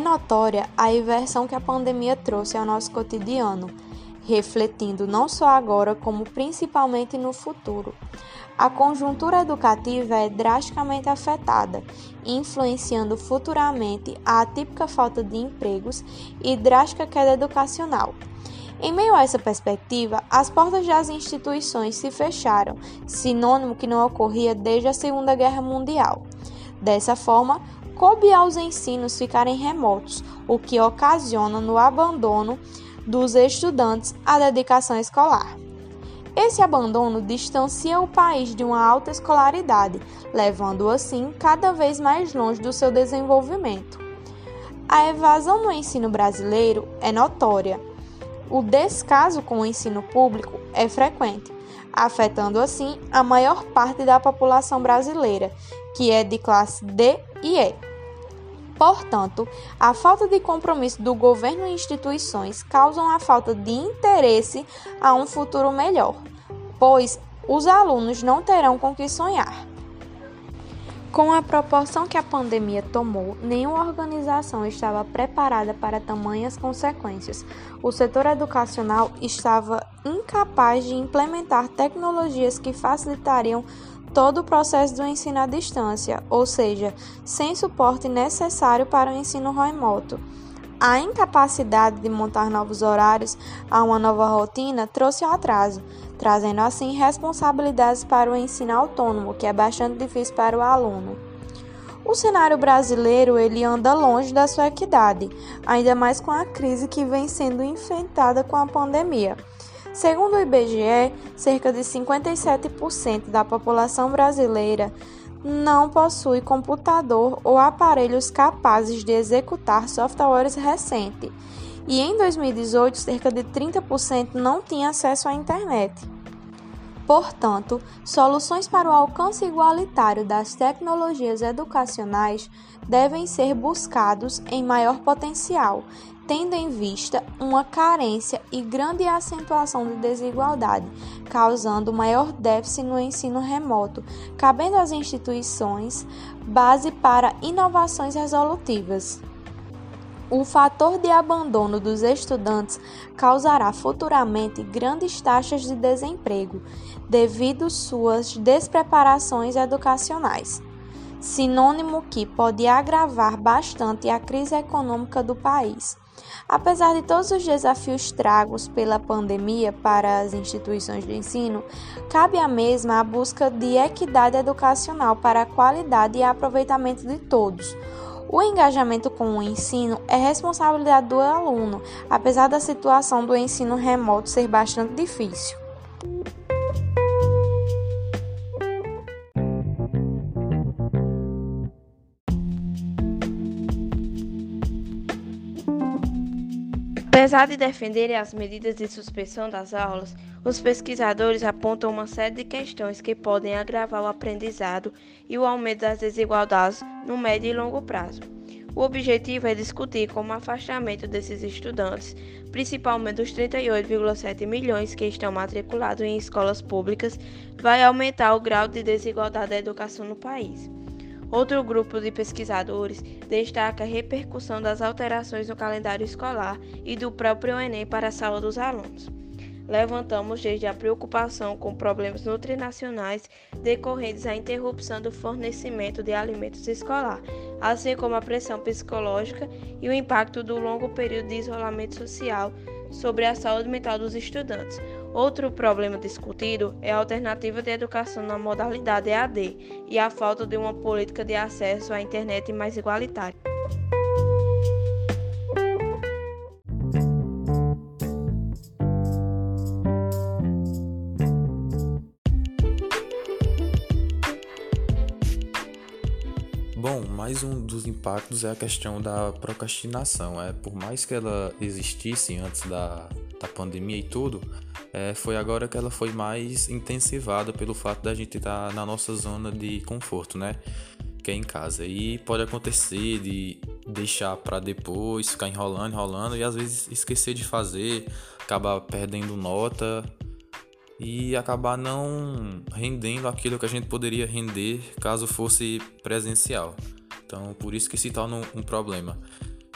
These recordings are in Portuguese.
notória a inversão que a pandemia trouxe ao nosso cotidiano, refletindo não só agora, como principalmente no futuro. A conjuntura educativa é drasticamente afetada, influenciando futuramente a atípica falta de empregos e drástica queda educacional. Em meio a essa perspectiva, as portas das instituições se fecharam, sinônimo que não ocorria desde a Segunda Guerra Mundial. Dessa forma, coube aos ensinos ficarem remotos, o que ocasiona no abandono dos estudantes à dedicação escolar. Esse abandono distancia o país de uma alta escolaridade, levando-o assim cada vez mais longe do seu desenvolvimento. A evasão no ensino brasileiro é notória. O descaso com o ensino público é frequente, afetando assim a maior parte da população brasileira, que é de classe D e E. Portanto, a falta de compromisso do governo e instituições causam a falta de interesse a um futuro melhor, pois os alunos não terão com que sonhar. Com a proporção que a pandemia tomou, nenhuma organização estava preparada para tamanhas consequências. O setor educacional estava incapaz de implementar tecnologias que facilitariam todo o processo do ensino à distância, ou seja, sem suporte necessário para o ensino remoto. A incapacidade de montar novos horários a uma nova rotina trouxe o atraso, trazendo assim responsabilidades para o ensino autônomo, que é bastante difícil para o aluno. O cenário brasileiro ele anda longe da sua equidade, ainda mais com a crise que vem sendo enfrentada com a pandemia. Segundo o IBGE, cerca de 57% da população brasileira não possui computador ou aparelhos capazes de executar softwares recentes, e em 2018 cerca de 30% não tinha acesso à internet. Portanto, soluções para o alcance igualitário das tecnologias educacionais devem ser buscados em maior potencial, tendo em vista uma carência e grande acentuação de desigualdade, causando maior déficit no ensino remoto, cabendo às instituições base para inovações resolutivas. O fator de abandono dos estudantes causará futuramente grandes taxas de desemprego, devido suas despreparações educacionais, sinônimo que pode agravar bastante a crise econômica do país. Apesar de todos os desafios tragos pela pandemia para as instituições de ensino, cabe à mesma a busca de equidade educacional para a qualidade e aproveitamento de todos. O engajamento com o ensino é responsabilidade do aluno, apesar da situação do ensino remoto ser bastante difícil. Apesar de defenderem as medidas de suspensão das aulas, os pesquisadores apontam uma série de questões que podem agravar o aprendizado e o aumento das desigualdades no médio e longo prazo. O objetivo é discutir como o afastamento desses estudantes, principalmente os 38,7 milhões que estão matriculados em escolas públicas, vai aumentar o grau de desigualdade da educação no país. Outro grupo de pesquisadores destaca a repercussão das alterações no calendário escolar e do próprio Enem para a saúde dos alunos. Levantamos desde a preocupação com problemas nutrinacionais decorrentes à interrupção do fornecimento de alimentos escolar, assim como a pressão psicológica e o impacto do longo período de isolamento social sobre a saúde mental dos estudantes, Outro problema discutido é a alternativa de educação na modalidade EAD e a falta de uma política de acesso à internet mais igualitária. Bom, mais um dos impactos é a questão da procrastinação. É por mais que ela existisse antes da, da pandemia e tudo, é, foi agora que ela foi mais intensivada pelo fato da gente estar tá na nossa zona de conforto, né? Que é em casa. E pode acontecer de deixar para depois, ficar enrolando, enrolando e às vezes esquecer de fazer, acabar perdendo nota e acabar não rendendo aquilo que a gente poderia render caso fosse presencial. Então, por isso que se torna um, um problema.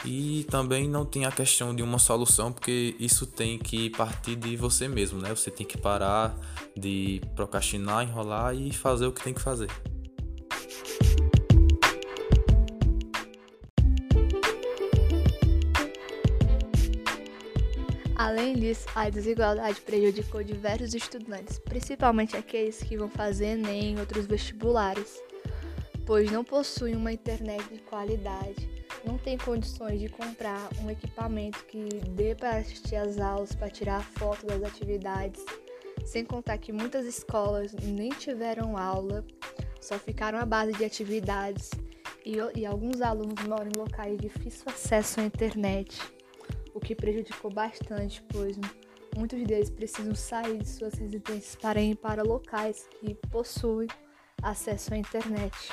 E também não tem a questão de uma solução, porque isso tem que partir de você mesmo, né? Você tem que parar de procrastinar, enrolar e fazer o que tem que fazer. Além disso, a desigualdade prejudicou diversos estudantes, principalmente aqueles que vão fazer Enem e outros vestibulares, pois não possuem uma internet de qualidade, não têm condições de comprar um equipamento que dê para assistir às aulas, para tirar foto das atividades, sem contar que muitas escolas nem tiveram aula, só ficaram à base de atividades e, e alguns alunos moram em locais de difícil acesso à internet o que prejudicou bastante, pois muitos deles precisam sair de suas residências para ir para locais que possuem acesso à internet.